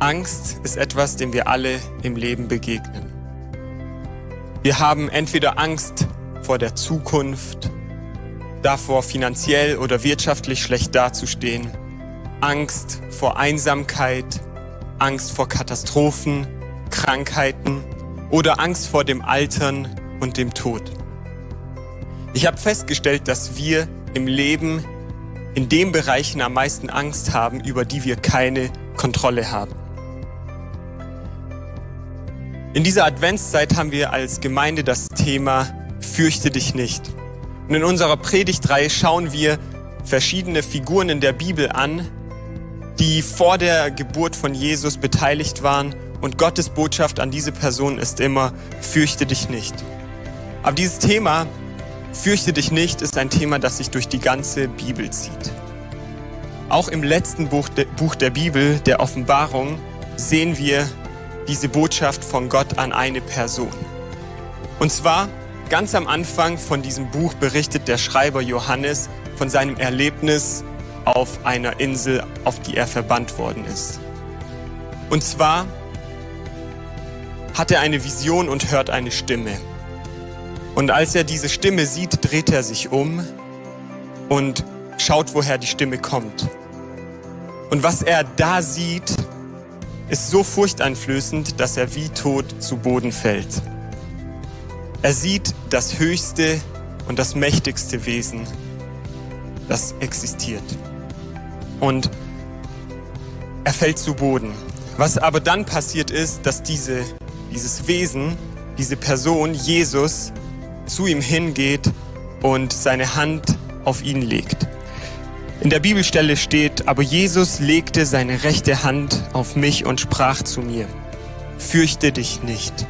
Angst ist etwas, dem wir alle im Leben begegnen. Wir haben entweder Angst vor der Zukunft, davor finanziell oder wirtschaftlich schlecht dazustehen, Angst vor Einsamkeit, Angst vor Katastrophen, Krankheiten oder Angst vor dem Altern und dem Tod. Ich habe festgestellt, dass wir im Leben in den Bereichen am meisten Angst haben, über die wir keine Kontrolle haben. In dieser Adventszeit haben wir als Gemeinde das Thema Fürchte dich nicht. Und in unserer Predigtreihe schauen wir verschiedene Figuren in der Bibel an, die vor der Geburt von Jesus beteiligt waren und Gottes Botschaft an diese Person ist immer, fürchte dich nicht. Aber dieses Thema, fürchte dich nicht, ist ein Thema, das sich durch die ganze Bibel zieht. Auch im letzten Buch, der Bibel, der Offenbarung, sehen wir diese Botschaft von Gott an eine Person. Und zwar ganz am Anfang von diesem Buch berichtet der Schreiber Johannes von seinem Erlebnis auf einer Insel, auf die er verbannt worden ist. Und zwar hat er eine Vision und hört eine Stimme. Und als er diese Stimme sieht, dreht er sich um und schaut, woher die Stimme kommt. Und was er da sieht, ist so furchteinflößend, dass er wie tot zu Boden fällt. Er sieht das höchste und das mächtigste Wesen, das existiert. Und er fällt zu Boden. Was aber dann passiert ist, dass diese, dieses Wesen, diese Person, Jesus, zu ihm hingeht und seine Hand auf ihn legt. In der Bibelstelle steht, aber Jesus legte seine rechte Hand auf mich und sprach zu mir, fürchte dich nicht.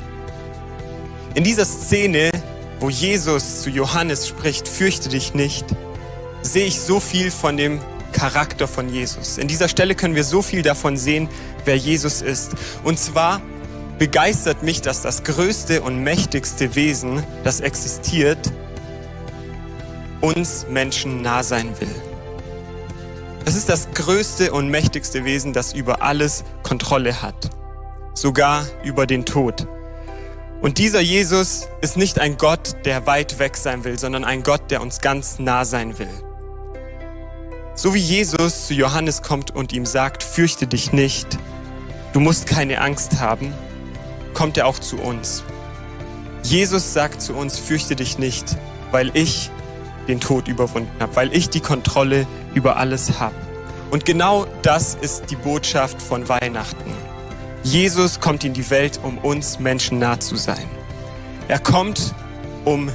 In dieser Szene, wo Jesus zu Johannes spricht, fürchte dich nicht, sehe ich so viel von dem Charakter von Jesus. In dieser Stelle können wir so viel davon sehen, wer Jesus ist. Und zwar begeistert mich, dass das größte und mächtigste Wesen, das existiert, uns Menschen nah sein will. Es ist das größte und mächtigste Wesen, das über alles Kontrolle hat, sogar über den Tod. Und dieser Jesus ist nicht ein Gott, der weit weg sein will, sondern ein Gott, der uns ganz nah sein will. So wie Jesus zu Johannes kommt und ihm sagt, fürchte dich nicht, du musst keine Angst haben, kommt er auch zu uns. Jesus sagt zu uns, fürchte dich nicht, weil ich den Tod überwunden habe, weil ich die Kontrolle über alles habe. Und genau das ist die Botschaft von Weihnachten. Jesus kommt in die Welt, um uns Menschen nah zu sein. Er kommt, um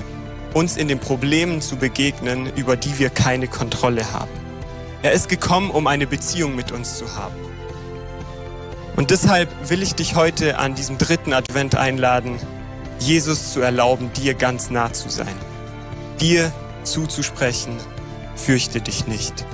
uns in den Problemen zu begegnen, über die wir keine Kontrolle haben. Er ist gekommen, um eine Beziehung mit uns zu haben. Und deshalb will ich dich heute an diesem dritten Advent einladen, Jesus zu erlauben, dir ganz nah zu sein, dir zuzusprechen, fürchte dich nicht.